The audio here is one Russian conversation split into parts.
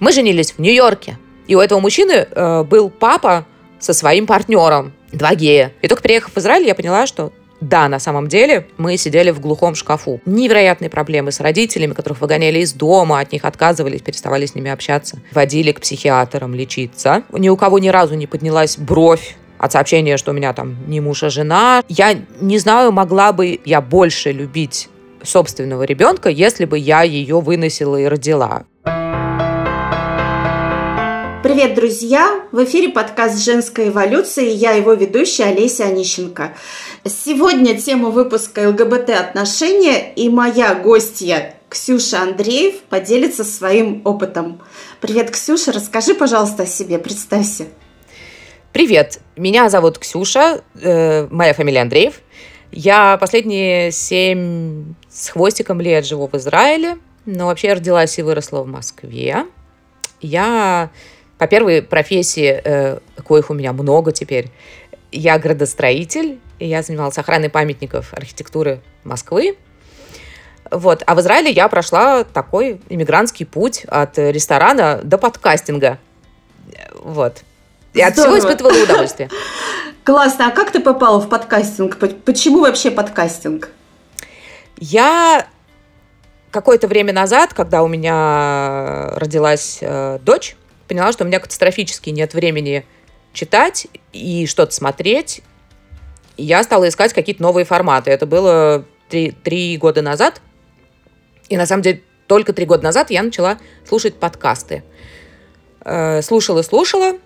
Мы женились в Нью-Йорке. И у этого мужчины э, был папа со своим партнером, два гея. И только приехав в Израиль, я поняла, что да, на самом деле мы сидели в глухом шкафу. Невероятные проблемы с родителями, которых выгоняли из дома, от них отказывались, переставали с ними общаться. Водили к психиатрам лечиться. Ни у кого ни разу не поднялась бровь от сообщения, что у меня там не муж, а жена. Я не знаю, могла бы я больше любить собственного ребенка, если бы я ее выносила и родила. Привет, друзья! В эфире подкаст «Женская эволюция» и я его ведущая Олеся Онищенко. Сегодня тема выпуска ЛГБТ-отношения и моя гостья Ксюша Андреев поделится своим опытом. Привет, Ксюша, расскажи, пожалуйста, о себе, представься. Привет, меня зовут Ксюша, э, моя фамилия Андреев. Я последние семь с хвостиком лет живу в Израиле, но вообще родилась и выросла в Москве. Я по первой профессии, э, коих у меня много теперь, я градостроитель, и я занималась охраной памятников архитектуры Москвы. Вот. А в Израиле я прошла такой иммигрантский путь от ресторана до подкастинга. Вот. И от всего испытывала удовольствие. Классно. А как ты попала в подкастинг? Почему вообще подкастинг? Я какое-то время назад, когда у меня родилась э, дочь, поняла, что у меня катастрофически нет времени читать и что-то смотреть. Я стала искать какие-то новые форматы. Это было три, года назад. И на самом деле только три года назад я начала слушать подкасты. Э, слушала, слушала.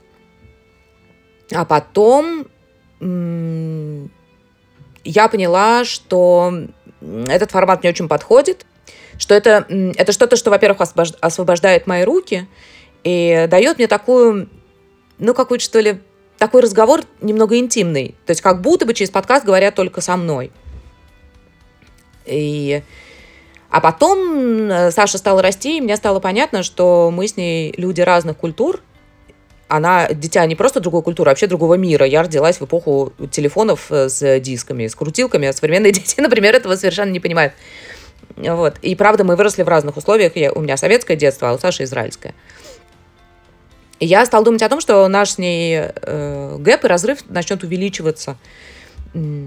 А потом я поняла, что этот формат мне очень подходит, что это, это что-то, что, во-первых, освобождает мои руки, и дает мне такую, ну, какую-то, что ли, такой разговор немного интимный. То есть как будто бы через подкаст говорят только со мной. И... А потом э, Саша стала расти, и мне стало понятно, что мы с ней люди разных культур. Она дитя не просто другой культуры, а вообще другого мира. Я родилась в эпоху телефонов э, с дисками, с крутилками, а современные дети, например, этого совершенно не понимают. Вот. И правда, мы выросли в разных условиях. Я, у меня советское детство, а у Саши израильское. Я стала думать о том, что наш с ней э, гэп и разрыв начнет увеличиваться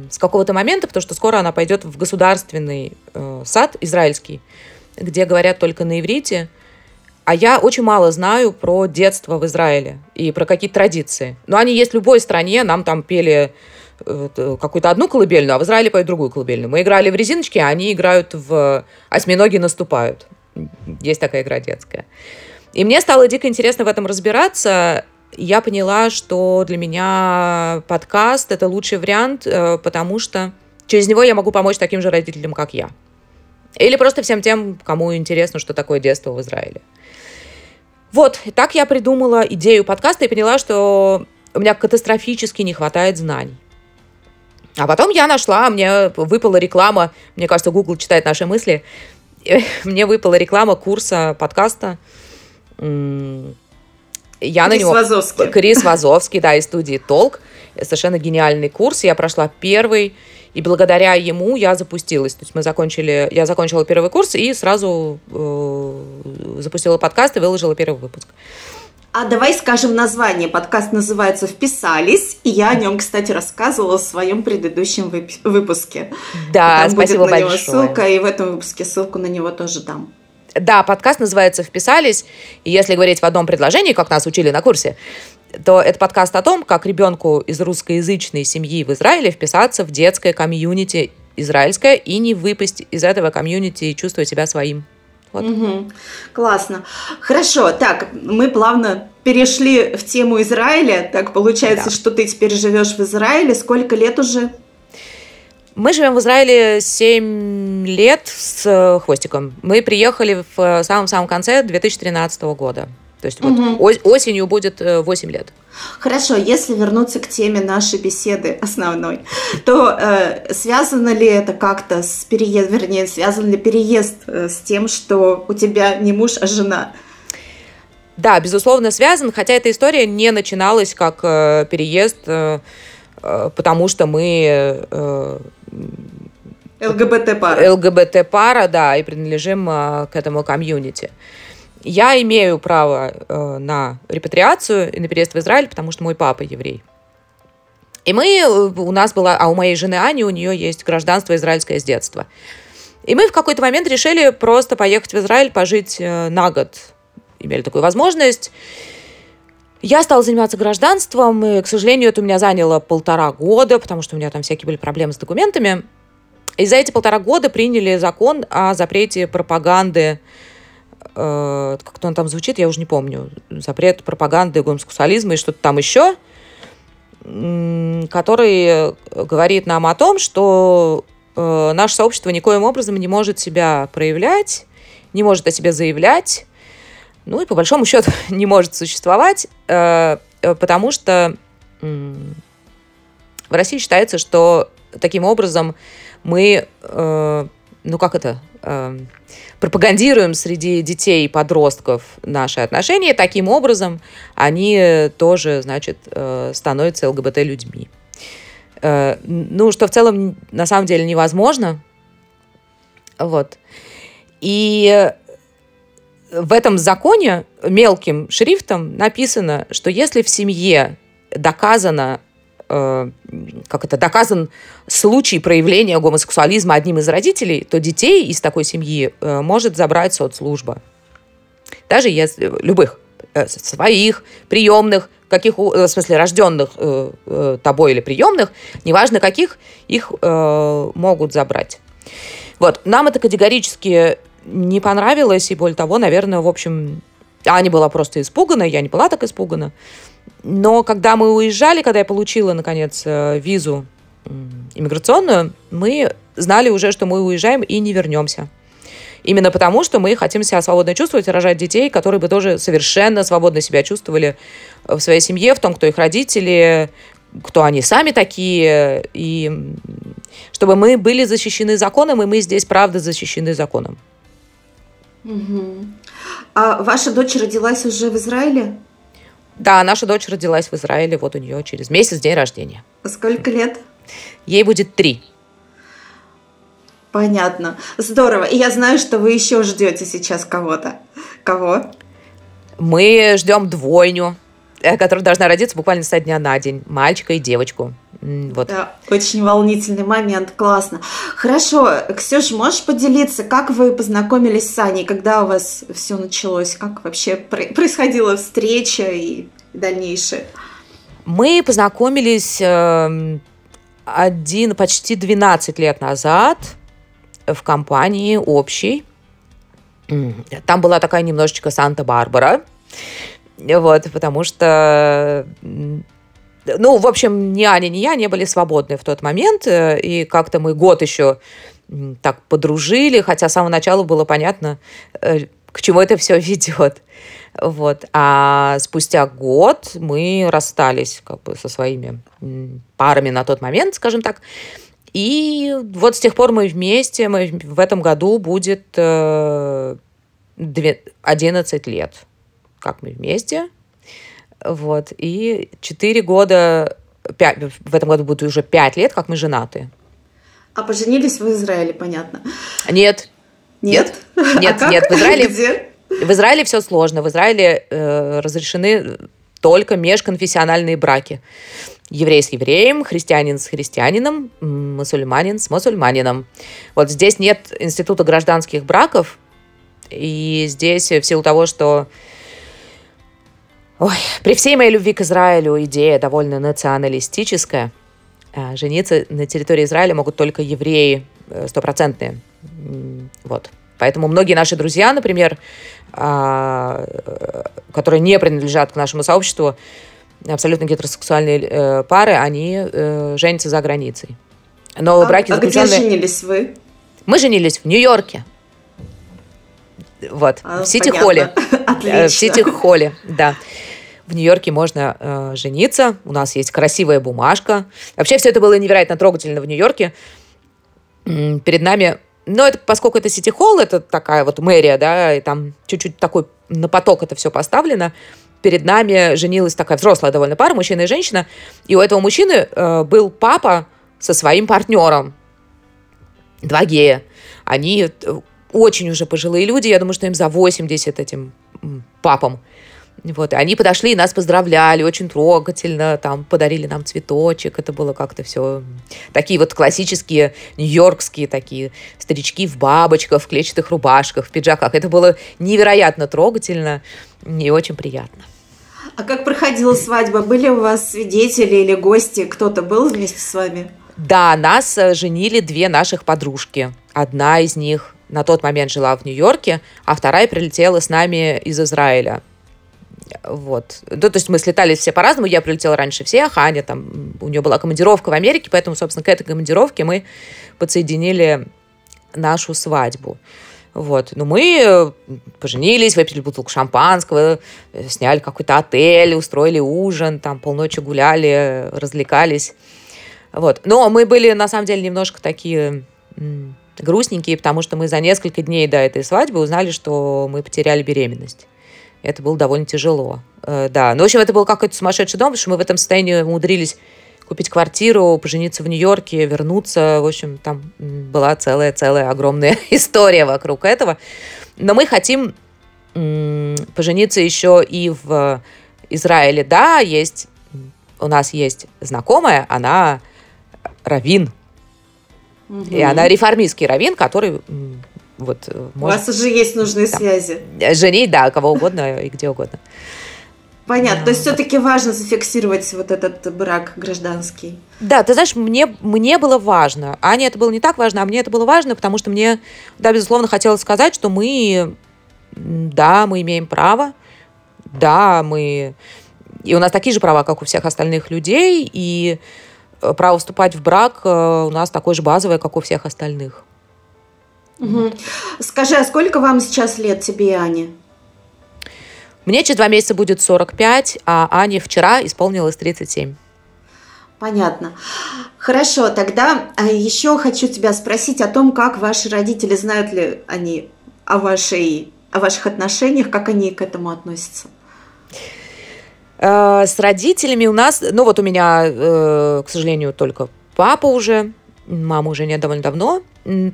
с какого-то момента, потому что скоро она пойдет в государственный э, сад израильский, где говорят только на иврите. А я очень мало знаю про детство в Израиле и про какие-то традиции. Но они есть в любой стране. Нам там пели э, какую-то одну колыбельную, а в Израиле поют другую колыбельную. Мы играли в резиночки, а они играют в «Осьминоги наступают». Есть такая игра детская. И мне стало дико интересно в этом разбираться. Я поняла, что для меня подкаст — это лучший вариант, э, потому что через него я могу помочь таким же родителям, как я. Или просто всем тем, кому интересно, что такое детство в Израиле. Вот, и так я придумала идею подкаста и поняла, что у меня катастрофически не хватает знаний. А потом я нашла, мне выпала реклама, мне кажется, Google читает наши мысли, мне выпала реклама курса подкаста – я Крис на него... Вазовский. Крис Вазовский, да, из студии «Толк». Совершенно гениальный курс. Я прошла первый, и благодаря ему я запустилась. То есть мы закончили... Я закончила первый курс и сразу э, запустила подкаст и выложила первый выпуск. А давай скажем название. Подкаст называется «Вписались», и я о нем, кстати, рассказывала в своем предыдущем выпуске. Да, Там спасибо будет на большое. него ссылка, и в этом выпуске ссылку на него тоже дам. Да, подкаст называется «Вписались», и если говорить в одном предложении, как нас учили на курсе, то это подкаст о том, как ребенку из русскоязычной семьи в Израиле вписаться в детское комьюнити израильское и не выпасть из этого комьюнити и чувствовать себя своим. Вот. Угу. Классно. Хорошо, так, мы плавно перешли в тему Израиля. Так получается, да. что ты теперь живешь в Израиле. Сколько лет уже? Мы живем в Израиле 7 лет с э, хвостиком. Мы приехали в э, самом-самом конце 2013 года. То есть угу. вот осенью будет 8 э, лет. Хорошо, если вернуться к теме нашей беседы основной, то э, связано ли это как-то с переездом, вернее, связан ли переезд с тем, что у тебя не муж, а жена? Да, безусловно, связан, хотя эта история не начиналась как э, переезд, э, потому что мы э, ЛГБТ-пара. ЛГБТ-пара, да, и принадлежим а, к этому комьюнити. я имею право э, на репатриацию и на переезд в Израиль, потому что мой папа еврей. И мы, э, у нас была, а у моей жены Ани, у нее есть гражданство израильское с детства. И мы в какой-то момент решили просто поехать в Израиль, пожить э, на год. Имели такую возможность. Я стала заниматься гражданством, и, к сожалению, это у меня заняло полтора года, потому что у меня там всякие были проблемы с документами. И за эти полтора года приняли закон о запрете пропаганды, э, как-то он там звучит, я уже не помню, запрет пропаганды гомосексуализма и что-то там еще, который говорит нам о том, что э, наше сообщество никоим образом не может себя проявлять, не может о себе заявлять, ну и по большому счету не может существовать, э, э, потому что в России считается, что таким образом мы, э, ну как это, пропагандируем среди детей и подростков наши отношения, таким образом они тоже, значит, становятся ЛГБТ-людьми. Ну, что в целом на самом деле невозможно. Вот. И в этом законе мелким шрифтом написано, что если в семье доказано, э, как это, доказан случай проявления гомосексуализма одним из родителей, то детей из такой семьи э, может забрать соцслужба. Даже если любых, э, своих, приемных, каких, в смысле, рожденных тобой или приемных, неважно каких, их могут забрать. Вот, нам это категорически не понравилось, и более того, наверное, в общем, Аня была просто испугана, я не была так испугана. Но когда мы уезжали, когда я получила, наконец, э, визу иммиграционную, мы знали уже, что мы уезжаем и не вернемся. Именно потому, что мы хотим себя свободно чувствовать, рожать детей, которые бы тоже совершенно свободно себя чувствовали в своей семье, в том, кто их родители, кто они сами такие, и чтобы мы были защищены законом, и мы здесь, правда, защищены законом. Угу. А ваша дочь родилась уже в Израиле? Да, наша дочь родилась в Израиле, вот у нее через месяц день рождения. Сколько лет? Ей будет три. Понятно. Здорово. И я знаю, что вы еще ждете сейчас кого-то. Кого? Мы ждем двойню, которая должна родиться буквально со дня на день. Мальчика и девочку. Вот. Да, очень волнительный момент, классно. Хорошо, Ксюш, можешь поделиться, как вы познакомились с Аней, когда у вас все началось, как вообще происходила встреча и дальнейшее? Мы познакомились э, один, почти 12 лет назад в компании общей. Там была такая немножечко Санта-Барбара. Вот, потому что ну, в общем, ни Аня, ни я не были свободны в тот момент, э, и как-то мы год еще так подружили, хотя с самого начала было понятно, э, к чему это все ведет. Вот. А спустя год мы расстались как бы со своими парами на тот момент, скажем так. И вот с тех пор мы вместе, мы в этом году будет 11 э, лет, как мы вместе. Вот. И четыре года, 5, в этом году будет уже пять лет, как мы женаты. А поженились в Израиле, понятно? Нет. Нет? Нет, а нет. В Израиле, Где? в Израиле все сложно. В Израиле э, разрешены только межконфессиональные браки. Еврей с евреем, христианин с христианином, мусульманин с мусульманином. Вот здесь нет института гражданских браков, и здесь в силу того, что Ой, при всей моей любви к Израилю идея довольно националистическая. А, жениться на территории Израиля могут только евреи э, стопроцентные. Вот. Поэтому многие наши друзья, например, а, э, которые не принадлежат к нашему сообществу, абсолютно гетеросексуальные э, пары, они женятся за границей. Но а, браки заключенные... А где женились вы? Мы женились в Нью-Йорке. Вот, а, в Сити-холле. В Сити-холле, да в Нью-Йорке можно э, жениться, у нас есть красивая бумажка. Вообще все это было невероятно трогательно в Нью-Йорке. Перед нами, но это, поскольку это Сити-холл, это такая вот мэрия, да, и там чуть-чуть такой на поток это все поставлено, перед нами женилась такая взрослая довольно пара, мужчина и женщина, и у этого мужчины э, был папа со своим партнером, два гея. Они э, очень уже пожилые люди, я думаю, что им за 80 этим папам. Вот, и они подошли и нас поздравляли очень трогательно, там подарили нам цветочек, это было как-то все такие вот классические нью-йоркские такие старички в бабочках, в клетчатых рубашках, в пиджаках. Это было невероятно трогательно и очень приятно. А как проходила свадьба? Были у вас свидетели или гости? Кто-то был вместе с вами? Да, нас э, женили две наших подружки. Одна из них на тот момент жила в Нью-Йорке, а вторая прилетела с нами из Израиля. Вот. Ну, то есть мы слетали все по-разному. Я прилетела раньше всех, Аня там, у нее была командировка в Америке, поэтому, собственно, к этой командировке мы подсоединили нашу свадьбу. Вот. Ну, мы э, поженились, выпили бутылку шампанского, э, сняли какой-то отель, устроили ужин, там полночи гуляли, развлекались. Вот. Но мы были, на самом деле, немножко такие грустненькие, потому что мы за несколько дней до этой свадьбы узнали, что мы потеряли беременность. Это было довольно тяжело. Э, да. Ну, в общем, это был какой-то сумасшедший дом, потому что мы в этом состоянии умудрились купить квартиру, пожениться в Нью-Йорке, вернуться. В общем, там была целая-целая огромная история вокруг этого. Но мы хотим пожениться еще и в Израиле. Да, есть у нас есть знакомая, она равин. Угу. И она реформистский равин, который вот, э, У вас уже есть нужные да. связи. Женить, да, кого угодно и где угодно. Понятно. То есть все-таки важно зафиксировать вот этот брак гражданский. Да, ты знаешь, мне, мне было важно. Ане это было не так важно, а мне это было важно, потому что мне, да, безусловно, хотелось сказать, что мы, да, мы имеем право, да, мы... И у нас такие же права, как у всех остальных людей, и э, право вступать в брак э, у нас такое же базовое, как у всех остальных. Угу. Скажи, а сколько вам сейчас лет, тебе и Ане? Мне через два месяца будет 45, а Ане вчера исполнилось 37. Понятно. Хорошо, тогда а, еще хочу тебя спросить о том, как ваши родители, знают ли они о, вашей, о ваших отношениях, как они к этому относятся? Э, с родителями у нас, ну вот у меня, э, к сожалению, только папа уже, мама уже нет довольно давно,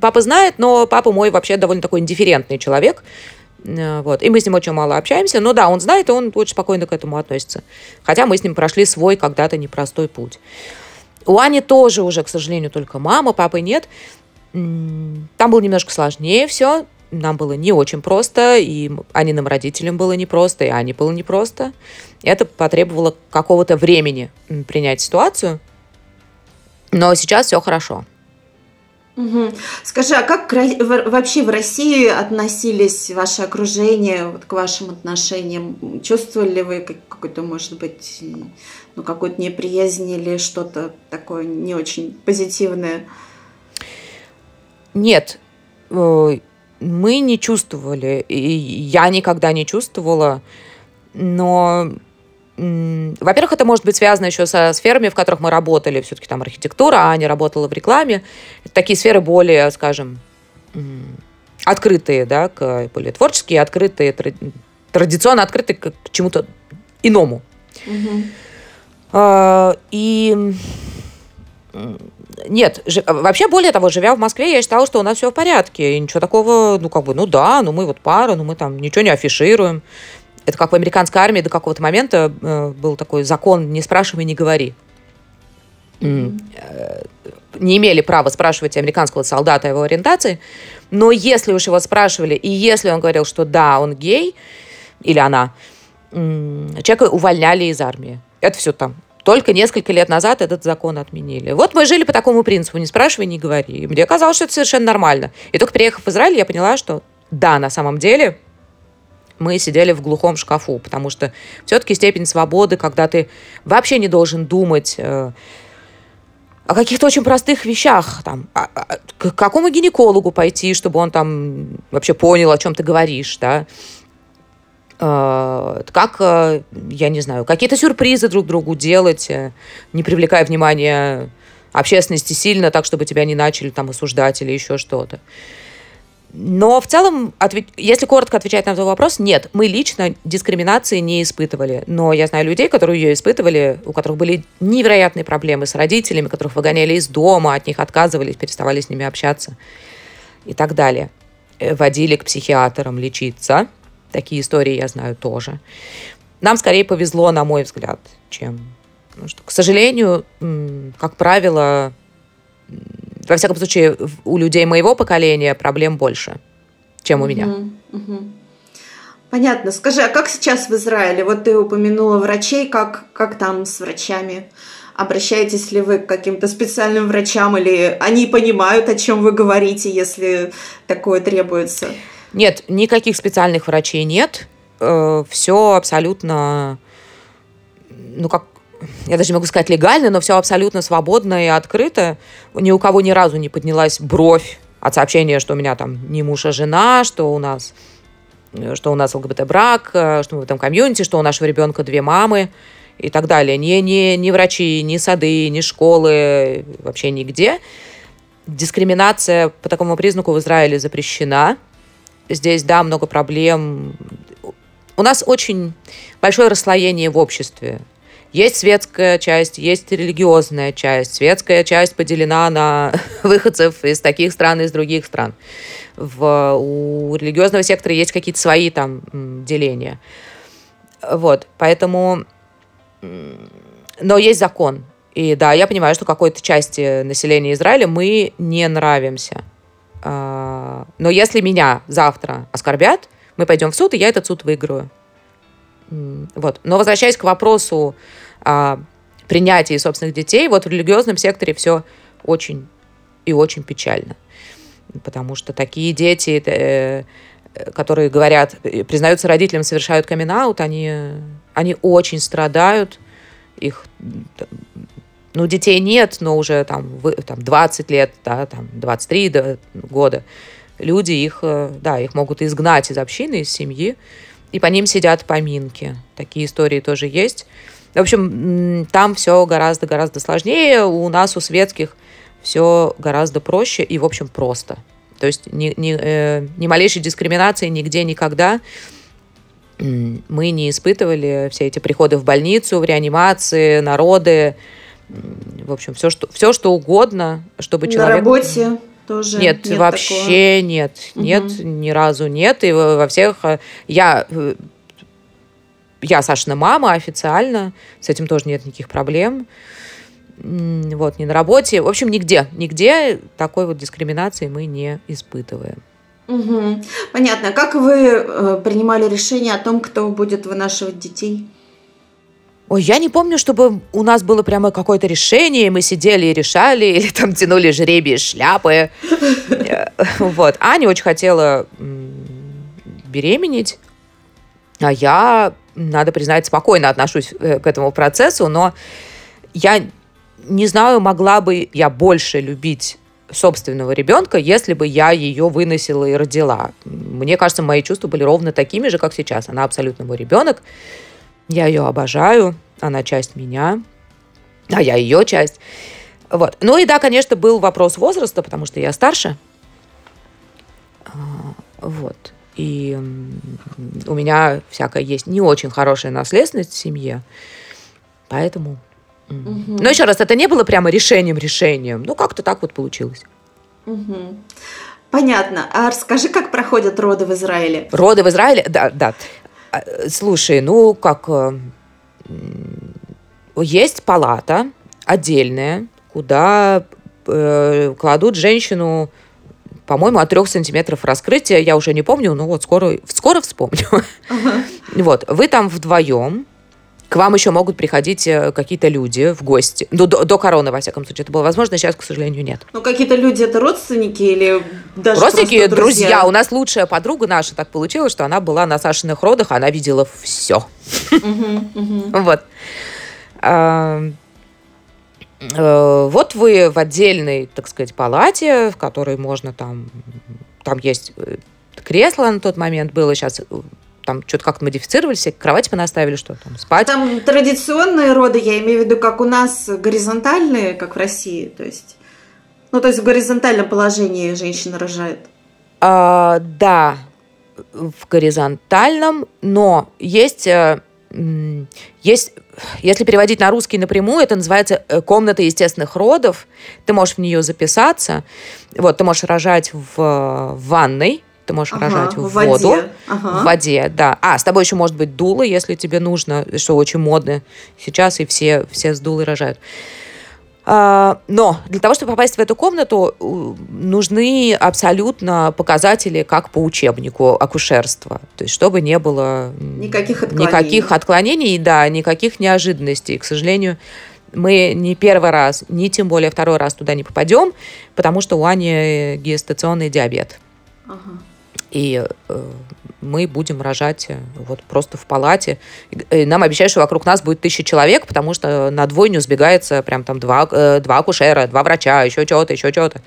Папа знает, но папа мой вообще довольно такой индифферентный человек. Э, вот. И мы с ним очень мало общаемся. Но да, он знает, и он очень спокойно к этому относится. Хотя мы с ним прошли свой когда-то непростой путь. У Ани тоже уже, к сожалению, только мама, папы нет. Там было немножко сложнее все. Нам было не очень просто, и Аниным родителям было непросто, и Ане было непросто. Это потребовало какого-то времени принять ситуацию. Но сейчас все хорошо. Угу. Скажи, а как вообще в России относились ваше окружение вот, к вашим отношениям? Чувствовали ли вы какой-то, может быть, ну, какую-то неприязнь или что-то такое не очень позитивное? Нет, э, мы не чувствовали, и я никогда не чувствовала, но во-первых, это может быть связано еще со сферами, в которых мы работали. Все-таки там архитектура, а Аня работала в рекламе. Такие сферы более, скажем, открытые, да, к, более творческие, открытые, традиционно открытые к чему-то иному. Угу. А, и нет, ж, вообще, более того, живя в Москве, я считала, что у нас все в порядке. И ничего такого, ну, как бы, ну да, ну мы вот пара, ну мы там ничего не афишируем это как в американской армии до какого-то момента э, был такой закон «не спрашивай, не говори». Mm-hmm. Не имели права спрашивать американского солдата о его ориентации, но если уж его спрашивали, и если он говорил, что да, он гей, или она, человека увольняли из армии. Это все там. Только несколько лет назад этот закон отменили. Вот мы жили по такому принципу, не спрашивай, не говори. И мне казалось, что это совершенно нормально. И только приехав в Израиль, я поняла, что да, на самом деле мы сидели в глухом шкафу, потому что все-таки степень свободы, когда ты вообще не должен думать э, о каких-то очень простых вещах, там, а, а, к какому гинекологу пойти, чтобы он там вообще понял, о чем ты говоришь, да, э, как, э, я не знаю, какие-то сюрпризы друг другу делать, не привлекая внимания общественности сильно, так, чтобы тебя не начали там осуждать или еще что-то. Но в целом, ответ... если коротко отвечать на твой вопрос, нет, мы лично дискриминации не испытывали. Но я знаю людей, которые ее испытывали, у которых были невероятные проблемы с родителями, которых выгоняли из дома, от них отказывались, переставали с ними общаться и так далее. Э, водили к психиатрам лечиться. Такие истории я знаю тоже. Нам скорее повезло, на мой взгляд, чем... Ну, что, к сожалению, как правило, во всяком случае, у людей моего поколения проблем больше, чем у меня. Понятно. Скажи, а как сейчас в Израиле? Вот ты упомянула врачей, как, как там с врачами? Обращаетесь ли вы к каким-то специальным врачам или они понимают, о чем вы говорите, если такое требуется? Нет, никаких специальных врачей нет. Э, все абсолютно, ну как, я даже не могу сказать легально, но все абсолютно свободно и открыто. Ни у кого ни разу не поднялась бровь от сообщения, что у меня там не муж, а жена, что у нас что у нас ЛГБТ-брак, э, что мы в этом комьюнити, что у нашего ребенка две мамы и так далее. Ни, ни, ни врачи, ни сады, ни школы, вообще нигде. Дискриминация по такому признаку в Израиле запрещена. Здесь, да, много проблем. У нас очень большое расслоение в обществе. Есть светская часть, есть религиозная часть. Светская часть поделена на выходцев из таких стран и из других стран. В, у религиозного сектора есть какие-то свои там деления. Вот, поэтому но есть закон. И да, я понимаю, что какой-то части населения Израиля мы не нравимся. А, но если меня завтра оскорбят, мы пойдем в суд, и я этот суд выиграю. Вот. Но возвращаясь к вопросу о принятии собственных детей, вот в религиозном секторе все очень и очень печально. Потому что такие дети, э, которые говорят, признаются родителям, совершают камин они они очень страдают, их, ну, детей нет, но уже там, там 20 лет, да, там 23 года, люди их, э, да, их могут изгнать из общины, из семьи, и по ним сидят поминки. Такие истории тоже есть. В общем, там все гораздо-гораздо сложнее. У нас, у светских, все гораздо проще и, в общем, просто. То есть ни, ни, э, ни малейшей дискриминации нигде никогда мы не испытывали все эти приходы в больницу, в реанимации, народы, в общем, все, что, все, что угодно, чтобы человек... На работе тоже нет, нет вообще такого. нет, нет, угу. ни разу нет, и во всех... Э, я, э, я Сашина мама официально, с этим тоже нет никаких проблем. Вот, не на работе. В общем, нигде, нигде такой вот дискриминации мы не испытываем. Угу. Понятно. Как вы э, принимали решение о том, кто будет вынашивать детей? Ой, я не помню, чтобы у нас было прямо какое-то решение, мы сидели и решали, или там тянули жребии шляпы. Э, вот. Аня очень хотела беременеть, а я, надо признать, спокойно отношусь э, к этому процессу, но я не знаю, могла бы я больше любить собственного ребенка, если бы я ее выносила и родила. Мне кажется, мои чувства были ровно такими же, как сейчас. Она абсолютно мой ребенок. Я ее обожаю, она часть меня, а я ее часть. Вот. Ну и да, конечно, был вопрос возраста, потому что я старше. А, вот. И у меня всякая есть не очень хорошая наследственность в семье. Поэтому Угу. Но еще раз, это не было прямо решением-решением. Ну, как-то так вот получилось. Угу. Понятно. А расскажи, как проходят роды в Израиле? Роды в Израиле? Да, да. А, слушай, ну, как... Э, есть палата отдельная, куда э, кладут женщину, по-моему, от трех сантиметров раскрытия, я уже не помню, но вот скоро, скоро вспомню. Вот, вы там вдвоем, к вам еще могут приходить э, какие-то люди в гости. Ну, до, до короны, во всяком случае, это было возможно, сейчас, к сожалению, нет. Ну, какие-то люди это родственники или даже Родственники, друзья? друзья. У нас лучшая подруга наша так получилось, что она была на Сашиных родах, она видела все. Вот. Э, вот вы в отдельной, так сказать, палате, в которой можно там... Там есть э, кресло на тот момент было, сейчас там что-то как-то модифицировали, все кровати понаставили, что там, спать. Там традиционные роды, я имею в виду, как у нас горизонтальные, как в России, то есть, ну, то есть в горизонтальном положении женщина рожает. А, да, в горизонтальном, но есть, э, есть, если переводить на русский напрямую, это называется э, комната естественных родов. Ты можешь в нее записаться. Вот, ты можешь рожать в, в ванной, ты можешь ага, рожать в, в воду, воде. Ага. в воде, да. А, с тобой еще может быть дуло, если тебе нужно, что очень модно сейчас, и все, все с дулой рожают. А, но для того, чтобы попасть в эту комнату, нужны абсолютно показатели, как по учебнику акушерства. То есть, чтобы не было никаких отклонений, никаких отклонений да, никаких неожиданностей. К сожалению, мы не первый раз, ни тем более второй раз туда не попадем, потому что у Ани гестационный диабет. Ага. И э, мы будем рожать э, вот просто в палате. И нам обещают, что вокруг нас будет тысяча человек, потому что на двойню сбегается прям там два, э, два акушера, два врача, еще что-то, еще что-то.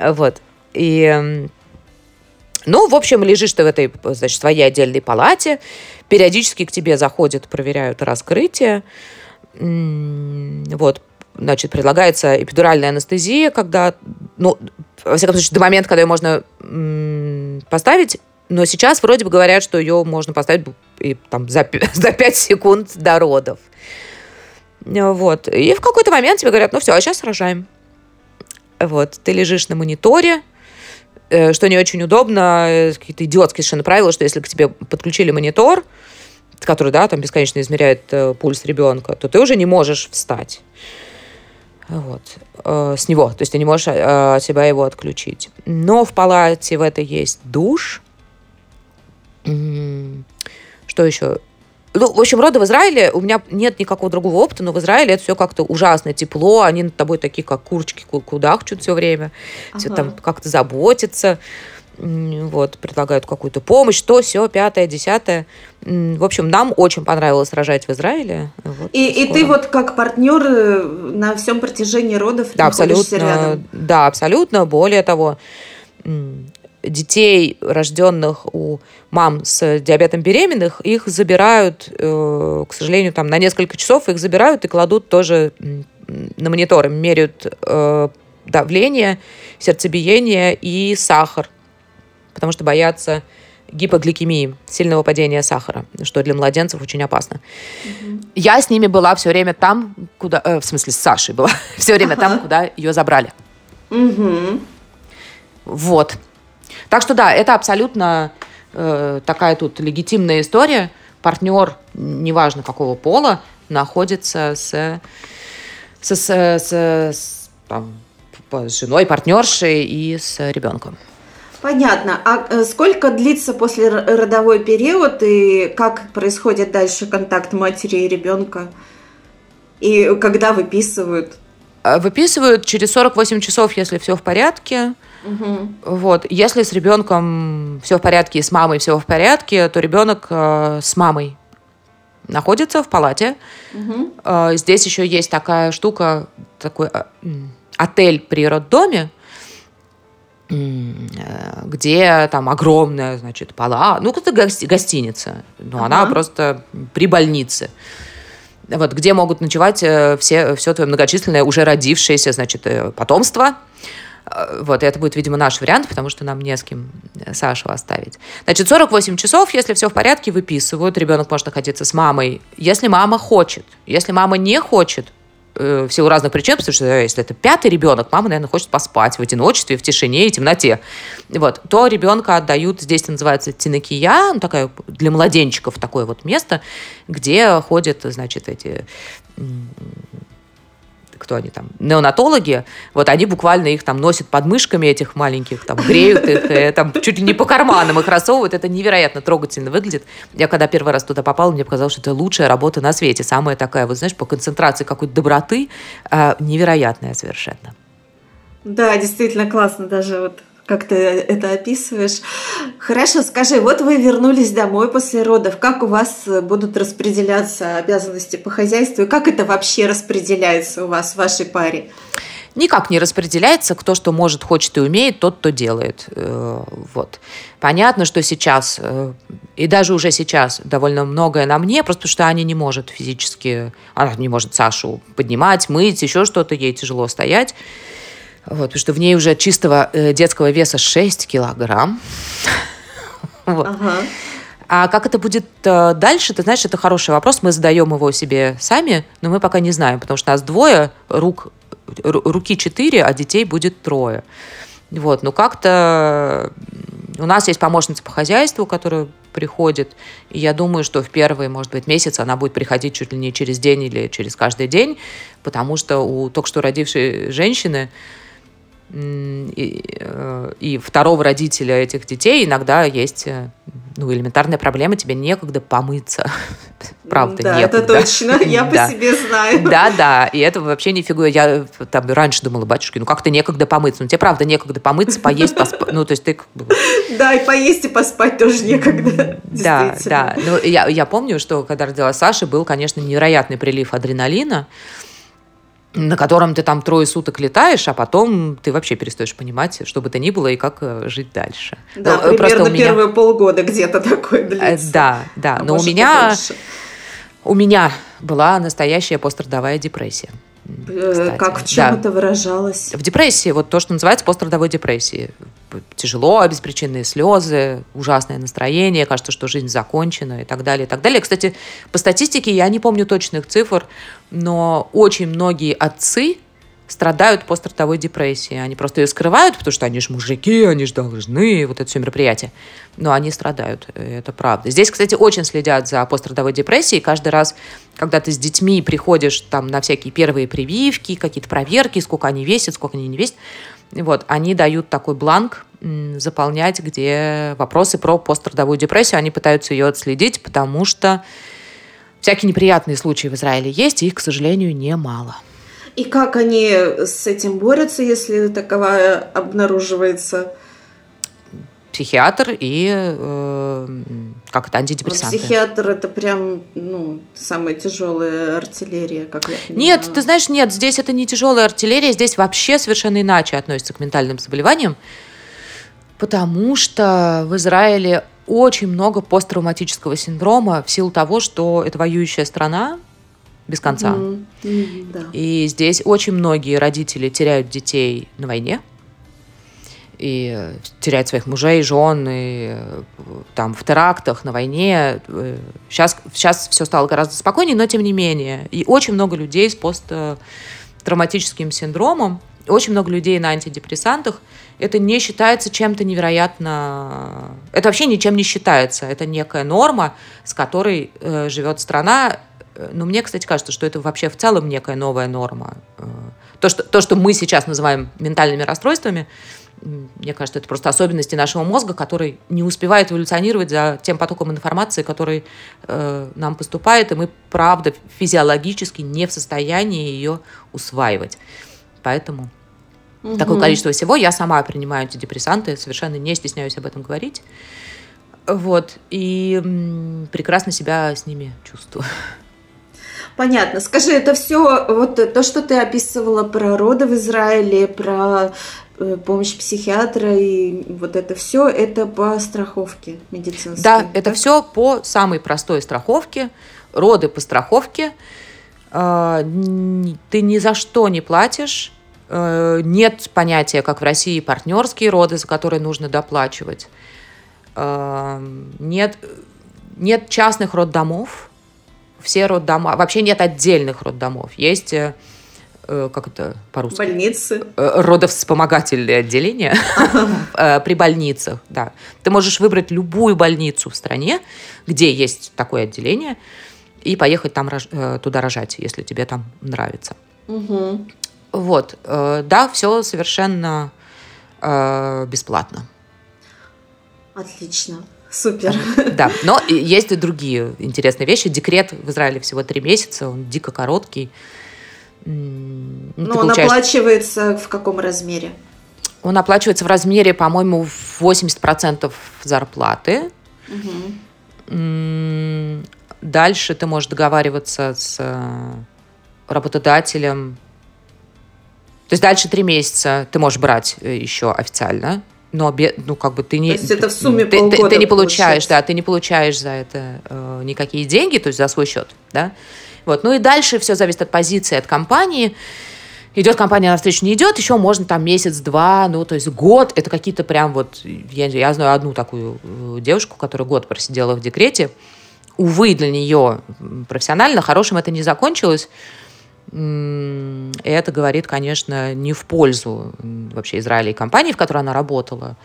Вот. И ну, в общем, лежишь ты в этой, значит, своей отдельной палате, периодически к тебе заходят, проверяют раскрытие, вот, значит, предлагается эпидуральная анестезия, когда, ну, во всяком случае, до момента, когда ее можно поставить, но сейчас вроде бы говорят, что ее можно поставить и, там, за, за 5 секунд до родов. Вот. И в какой-то момент тебе говорят, ну все, а сейчас рожаем. Вот. Ты лежишь на мониторе, э, что не очень удобно, э, какие-то идиотские совершенно правила, что если к тебе подключили монитор, который, да, там бесконечно измеряет э, пульс ребенка, то ты уже не можешь встать. Вот. Э, с него. То есть ты не можешь э, от себя его отключить. Но в палате в этой есть душ, что еще? Ну, в общем, роды в Израиле, у меня нет никакого другого опыта, но в Израиле это все как-то ужасно тепло, они над тобой такие, как курочки, кудахчут все время, ага. все там как-то заботятся, вот, предлагают какую-то помощь, то, все, пятое, десятое. В общем, нам очень понравилось рожать в Израиле. Вот, и, и ты вот как партнер э, на всем протяжении родов да, абсолютно, рядом? Да, абсолютно. Более того, детей, рожденных у мам с диабетом беременных, их забирают, э, к сожалению, там на несколько часов их забирают и кладут тоже на мониторы, меряют э, давление, сердцебиение и сахар, потому что боятся гипогликемии, сильного падения сахара, что для младенцев очень опасно. Угу. Я с ними была все время там, куда, э, в смысле с Сашей была все время ага. там, куда ее забрали. Угу. Вот. Так что да, это абсолютно э, такая тут легитимная история. Партнер, неважно какого пола, находится с, с, с, с, с, там, с женой, партнершей и с ребенком. Понятно. А э, сколько длится после родовой период и как происходит дальше контакт матери и ребенка? И когда выписывают? Э, выписывают через 48 часов, если все в порядке. Угу. Вот. Если с ребенком все в порядке и с мамой все в порядке, то ребенок э, с мамой находится в палате. Угу. Э, здесь еще есть такая штука, такой э, отель при роддоме, где там огромная, значит, пала, ну, как-то гостиница, но ага. она просто при больнице вот, где могут ночевать э, все, все твое многочисленное уже родившееся, значит, э, потомство. Э, вот, и это будет, видимо, наш вариант, потому что нам не с кем э, Сашу оставить. Значит, 48 часов, если все в порядке, выписывают. Ребенок может находиться с мамой, если мама хочет. Если мама не хочет, э, в силу разных причин, потому что если это пятый ребенок, мама, наверное, хочет поспать в одиночестве, в тишине и темноте. Вот, то ребенка отдают, здесь это называется тинакия, ну, такая для младенчиков такое вот место, где ходят, значит, эти кто они там, неонатологи, вот они буквально их там носят под мышками этих маленьких, там греют их, э, там чуть ли не по карманам их рассовывают, это невероятно трогательно выглядит. Я когда первый раз туда попала, мне показалось, что это лучшая работа на свете, самая такая, вот знаешь, по концентрации какой-то доброты, э, невероятная совершенно. Да, действительно классно, даже вот как ты это описываешь. Хорошо, скажи, вот вы вернулись домой после родов, как у вас будут распределяться обязанности по хозяйству, и как это вообще распределяется у вас в вашей паре? Никак не распределяется, кто что может, хочет и умеет, тот, кто делает. Э, вот. Понятно, что сейчас, э, и даже уже сейчас довольно многое на мне, просто что Аня не может физически, она не может Сашу поднимать, мыть, еще что-то, ей тяжело стоять. Вот, потому что в ней уже чистого э, детского веса 6 килограмм. вот. ага. А как это будет э, дальше, ты знаешь, это хороший вопрос. Мы задаем его себе сами, но мы пока не знаем, потому что нас двое, рук, руки четыре, а детей будет трое. Вот, ну как-то У нас есть помощница по хозяйству, которая приходит, и я думаю, что в первый, может быть, месяц она будет приходить чуть ли не через день или через каждый день, потому что у только что родившей женщины и, э, и второго родителя этих детей иногда есть э, ну, элементарная проблема, тебе некогда помыться. Правда, да, некогда. это точно, я по себе знаю. Да, да, и это вообще не фигура. Я там раньше думала, батюшки, ну как ты некогда помыться? Ну тебе правда некогда помыться, поесть, поспать. Ну то есть ты... Да, и поесть, и поспать тоже некогда. Да, да. Ну, я, я помню, что когда родилась Саша, был, конечно, невероятный прилив адреналина на котором ты там трое суток летаешь, а потом ты вообще перестаешь понимать, что бы то ни было и как э, жить дальше. Да, ну, примерно просто у меня... первые полгода где-то такое э, длится. Да, да, а но у меня, у меня была настоящая пострадовая депрессия. Э, кстати. Как в чем да. это выражалось? В депрессии, вот то, что называется пострадовой депрессией. Тяжело, беспричинные слезы, ужасное настроение, кажется, что жизнь закончена и так далее, и так далее. Кстати, по статистике я не помню точных цифр, но очень многие отцы страдают пострадовой депрессией. Они просто ее скрывают, потому что они же мужики, они же должны, вот это все мероприятие. Но они страдают, это правда. Здесь, кстати, очень следят за пострадовой депрессией. Каждый раз, когда ты с детьми приходишь там на всякие первые прививки, какие-то проверки, сколько они весят, сколько они не весят, вот, они дают такой бланк заполнять, где вопросы про пострадовую депрессию, они пытаются ее отследить, потому что всякие неприятные случаи в Израиле есть, и их, к сожалению, немало. И как они с этим борются, если таковая обнаруживается? Психиатр и э, как это антидепрессанты. Ну, психиатр это прям ну самая тяжелая артиллерия, как я понимаю. Нет, ты знаешь, нет, здесь это не тяжелая артиллерия, здесь вообще совершенно иначе относятся к ментальным заболеваниям, потому что в Израиле очень много посттравматического синдрома в силу того, что это воюющая страна, без конца. Mm-hmm. Mm-hmm, да. И здесь очень многие родители теряют детей на войне и теряют своих мужей, жен, и там в терактах, на войне. Сейчас, сейчас все стало гораздо спокойнее, но тем не менее. И очень много людей с посттравматическим синдромом, очень много людей на антидепрессантах. Это не считается чем-то невероятно... Это вообще ничем не считается. Это некая норма, с которой э, живет страна, Э, но мне, кстати, кажется, что это вообще в целом некая новая норма. Э, то, что, то, что мы сейчас называем ментальными расстройствами, мне кажется, это просто особенности нашего мозга, который не успевает эволюционировать за тем потоком информации, который э, нам поступает, и мы, правда, физиологически не в состоянии ее усваивать. Поэтому угу. такое количество всего. Я сама принимаю антидепрессанты, совершенно не стесняюсь об этом говорить. Вот. И прекрасно себя с ними чувствую. Понятно. Скажи, это все вот то, что ты описывала про роды в Израиле, про помощь психиатра и вот это все, это по страховке медицинской. Да, так? это все по самой простой страховке, роды по страховке. А, ты ни за что не платишь. Э, нет понятия, как в России, партнерские роды, за которые нужно доплачивать. А, нет, нет частных роддомов все роддома, вообще нет отдельных роддомов, есть э, э как это по-русски? Больницы. Э, родовспомогательные отделения э, при больницах, да. Ты можешь выбрать любую больницу в стране, где есть такое отделение, и поехать там туда рожать, если тебе там нравится. Угу. Вот, да, все совершенно бесплатно. Отлично. Супер. Да, но есть и другие интересные вещи. Декрет в Израиле всего три месяца, он дико короткий. Ну, но он получаешь... оплачивается в каком размере? Он оплачивается в размере, по-моему, 80% зарплаты. Угу. Дальше ты можешь договариваться с э, работодателем. То есть дальше три месяца ты можешь брать э, еще официально но ну как бы ты не то есть это в сумме ты, ты, ты не получаешь получается. да ты не получаешь за это э, никакие деньги то есть за свой счет да вот ну и дальше все зависит от позиции от компании идет компания навстречу не идет еще можно там месяц два ну то есть год это какие-то прям вот я, я знаю одну такую э, девушку которая год просидела в декрете увы для нее профессионально хорошим это не закончилось и это говорит, конечно, не в пользу вообще Израиля и компании, в которой она работала.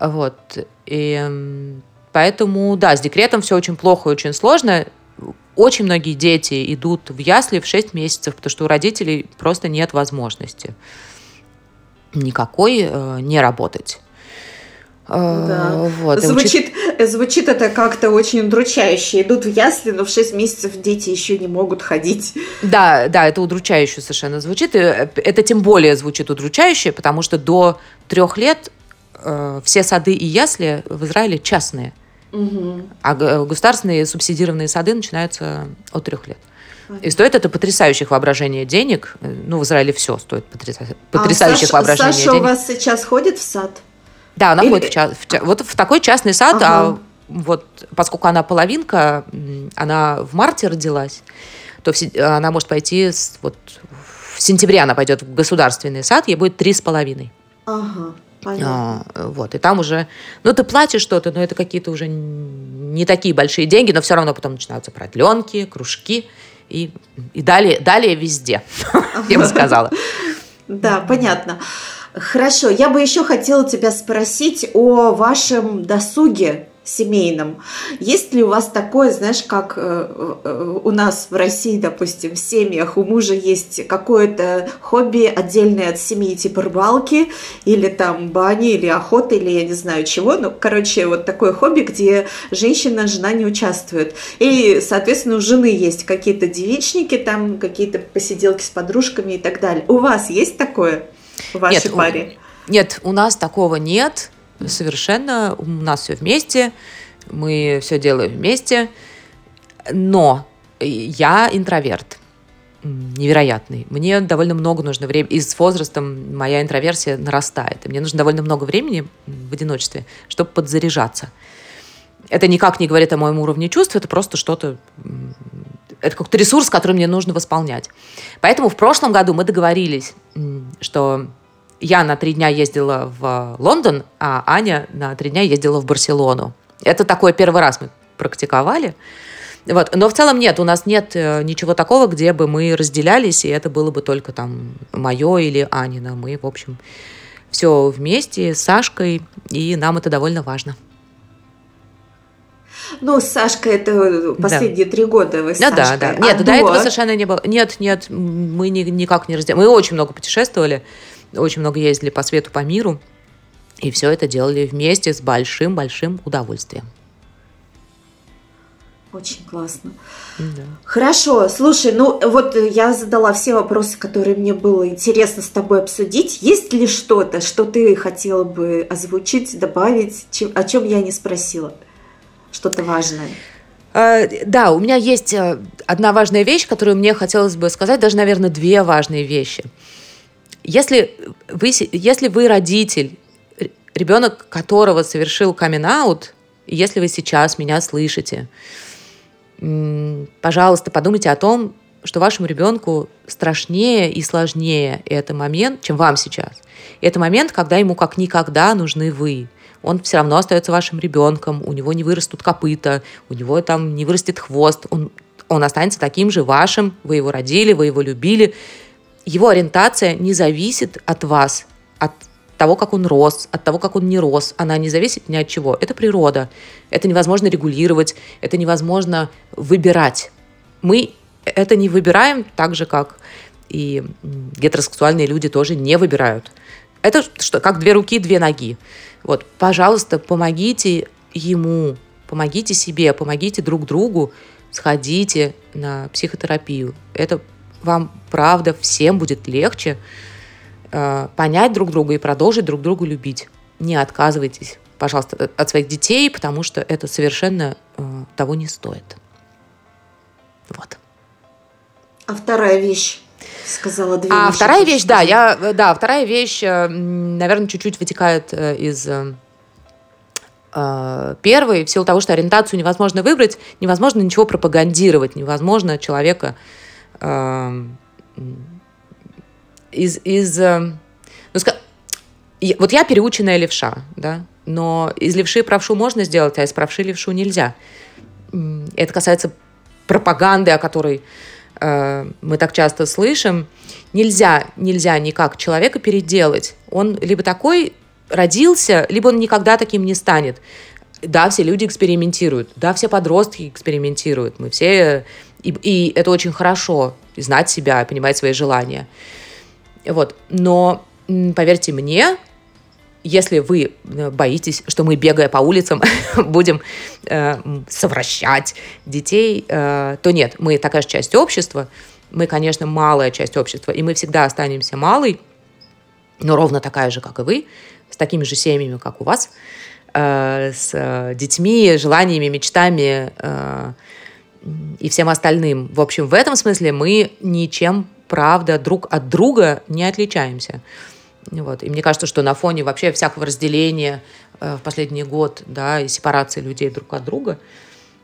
Вот. И поэтому, да, с декретом все очень плохо и очень сложно. Очень многие дети идут в ясли в 6 месяцев, потому что у родителей просто нет возможности никакой э, не работать. Э, да. Вот. Звучит, учит... звучит это как-то очень удручающе. Идут в ясли, но в 6 месяцев дети еще не могут ходить. Да, да, это удручающе совершенно звучит. И э, это тем более звучит удручающе, потому что до трех лет э, все сады и ясли в Израиле частные. Угу. А государственные субсидированные сады начинаются от трех лет. И стоит это потрясающих воображения денег. Ну, в Израиле все стоит потряса... потрясающих а воображения Саша денег. Саша у вас сейчас ходит в сад? Да, она Или... ходит в, ча... в, вот в такой частный сад, а ага. а вот поскольку она половинка, она в марте родилась, то в, она может пойти с, вот в сентябре она пойдет в государственный сад, ей будет три с половиной. Ага. Понятно. А, вот, и там уже, ну, ты платишь что-то, но это какие-то уже не такие большие деньги, но все равно потом начинаются продленки, кружки, и, и далее, далее везде, я бы сказала. Да, понятно. Хорошо, я бы еще хотела тебя спросить о вашем досуге семейном. Есть ли у вас такое, знаешь, как э, э, у нас в России, допустим, в семьях у мужа есть какое-то хобби отдельное от семьи, типа рыбалки, или там бани, или охоты, или я не знаю чего. Ну, короче, вот такое хобби, где женщина, жена не участвует. И, соответственно, у жены есть какие-то девичники, там какие-то посиделки с подружками и так далее. У вас есть такое в вашей нет, паре? У, нет, у нас такого нет совершенно, у нас все вместе, мы все делаем вместе, но я интроверт невероятный. Мне довольно много нужно времени, и с возрастом моя интроверсия нарастает, мне нужно довольно много времени в одиночестве, чтобы подзаряжаться. Это никак не говорит о моем уровне чувств, это просто что-то, это как-то ресурс, который мне нужно восполнять. Поэтому в прошлом году мы договорились, что я на три дня ездила в Лондон, а Аня на три дня ездила в Барселону. Это такой первый раз мы практиковали. Вот. Но в целом нет, у нас нет э, ничего такого, где бы мы разделялись, и это было бы только там мое или Анина. Мы, в общем, все вместе с Сашкой, и нам это довольно важно. Ну, Сашка, это последние да. три года вы с да, Сашкой. Да, да. Нет, а до, до этого совершенно не было. Нет, нет, мы ни, никак не разделяли. Мы очень много путешествовали очень много ездили по свету, по миру, и все это делали вместе с большим-большим удовольствием. Очень классно. Да. Хорошо, слушай, ну вот я задала все вопросы, которые мне было интересно с тобой обсудить. Есть ли что-то, что ты хотела бы озвучить, добавить, чем, о чем я не спросила? Что-то важное? Uh, да, у меня есть э, одна важная вещь, которую мне хотелось бы сказать, даже, наверное, две важные вещи. Если вы, если вы родитель, ребенок которого совершил камин-аут, если вы сейчас меня слышите, пожалуйста, подумайте о том, что вашему ребенку страшнее и сложнее это момент, чем вам сейчас. Это момент, когда ему как никогда нужны вы. Он все равно остается вашим ребенком, у него не вырастут копыта, у него там не вырастет хвост, он, он останется таким же вашим, вы его родили, вы его любили, его ориентация не зависит от вас, от того, как он рос, от того, как он не рос. Она не зависит ни от чего. Это природа. Это невозможно регулировать, это невозможно выбирать. Мы это не выбираем так же, как и гетеросексуальные люди тоже не выбирают. Это что, как две руки, две ноги. Вот, пожалуйста, помогите ему, помогите себе, помогите друг другу, сходите на психотерапию. Это вам, правда, всем будет легче э, понять друг друга и продолжить друг другу любить. Не отказывайтесь, пожалуйста, от своих детей, потому что это совершенно э, того не стоит. Вот. А вторая вещь? Сказала две А вторая вещь, да, я, э, да, вторая вещь, э, наверное, чуть-чуть вытекает э, из первой, в силу того, что ориентацию невозможно выбрать, невозможно ничего пропагандировать, невозможно человека из, из ну, вот я переученная левша, да, но из левши правшу можно сделать, а из правши левшу нельзя. Это касается пропаганды, о которой э, мы так часто слышим. Нельзя, нельзя никак человека переделать. Он либо такой, родился, либо он никогда таким не станет. Да, все люди экспериментируют, да, все подростки экспериментируют, мы все... И, и это очень хорошо, знать себя, понимать свои желания. Вот. Но, поверьте мне, если вы э, боитесь, что мы, бегая по улицам, будем э, совращать детей, э, то нет, мы такая же часть общества, мы, конечно, малая часть общества, и мы всегда останемся малой, но ровно такая же, как и вы, с такими же семьями, как у вас, э, с детьми, желаниями, мечтами э, и всем остальным. В общем, в этом смысле мы ничем, правда, друг от друга не отличаемся. Вот. И мне кажется, что на фоне вообще всякого разделения э, в последний год, да, и сепарации людей друг от друга,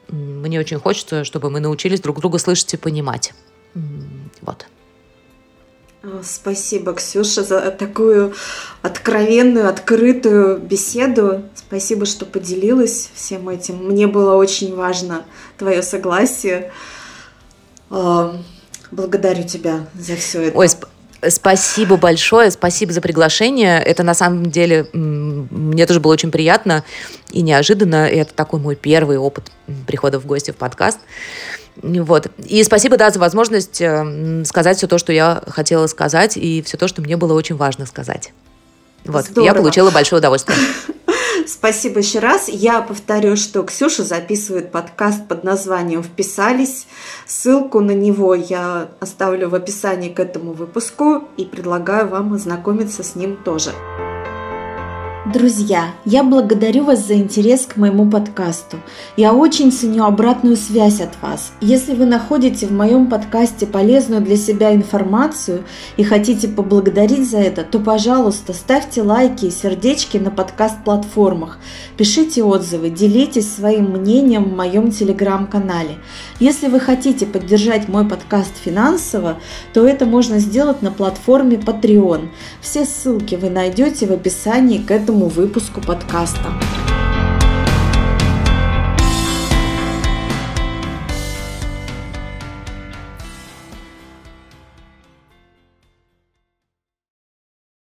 мне очень хочется, чтобы мы научились друг друга слышать и понимать. Вот. Спасибо, Ксюша, за такую откровенную, открытую беседу. Спасибо, что поделилась всем этим. Мне было очень важно твое согласие. А, благодарю тебя за все это. Ой, сп- спасибо большое, спасибо за приглашение. Это на самом деле мне тоже было очень приятно и неожиданно. И это такой мой первый опыт прихода в гости в подкаст. Вот. И спасибо, да, за возможность э, сказать все то, что я хотела сказать, и все то, что мне было очень важно сказать. Вот. Здорово. Я получила большое удовольствие. Спасибо еще раз. Я повторю, что Ксюша записывает подкаст под названием «Вписались». Ссылку на него я оставлю в описании к этому выпуску и предлагаю вам ознакомиться с ним тоже. Друзья, я благодарю вас за интерес к моему подкасту. Я очень ценю обратную связь от вас. Если вы находите в моем подкасте полезную для себя информацию и хотите поблагодарить за это, то, пожалуйста, ставьте лайки и сердечки на подкаст-платформах, пишите отзывы, делитесь своим мнением в моем телеграм-канале. Если вы хотите поддержать мой подкаст финансово, то это можно сделать на платформе Patreon. Все ссылки вы найдете в описании к этому выпуску подкаста.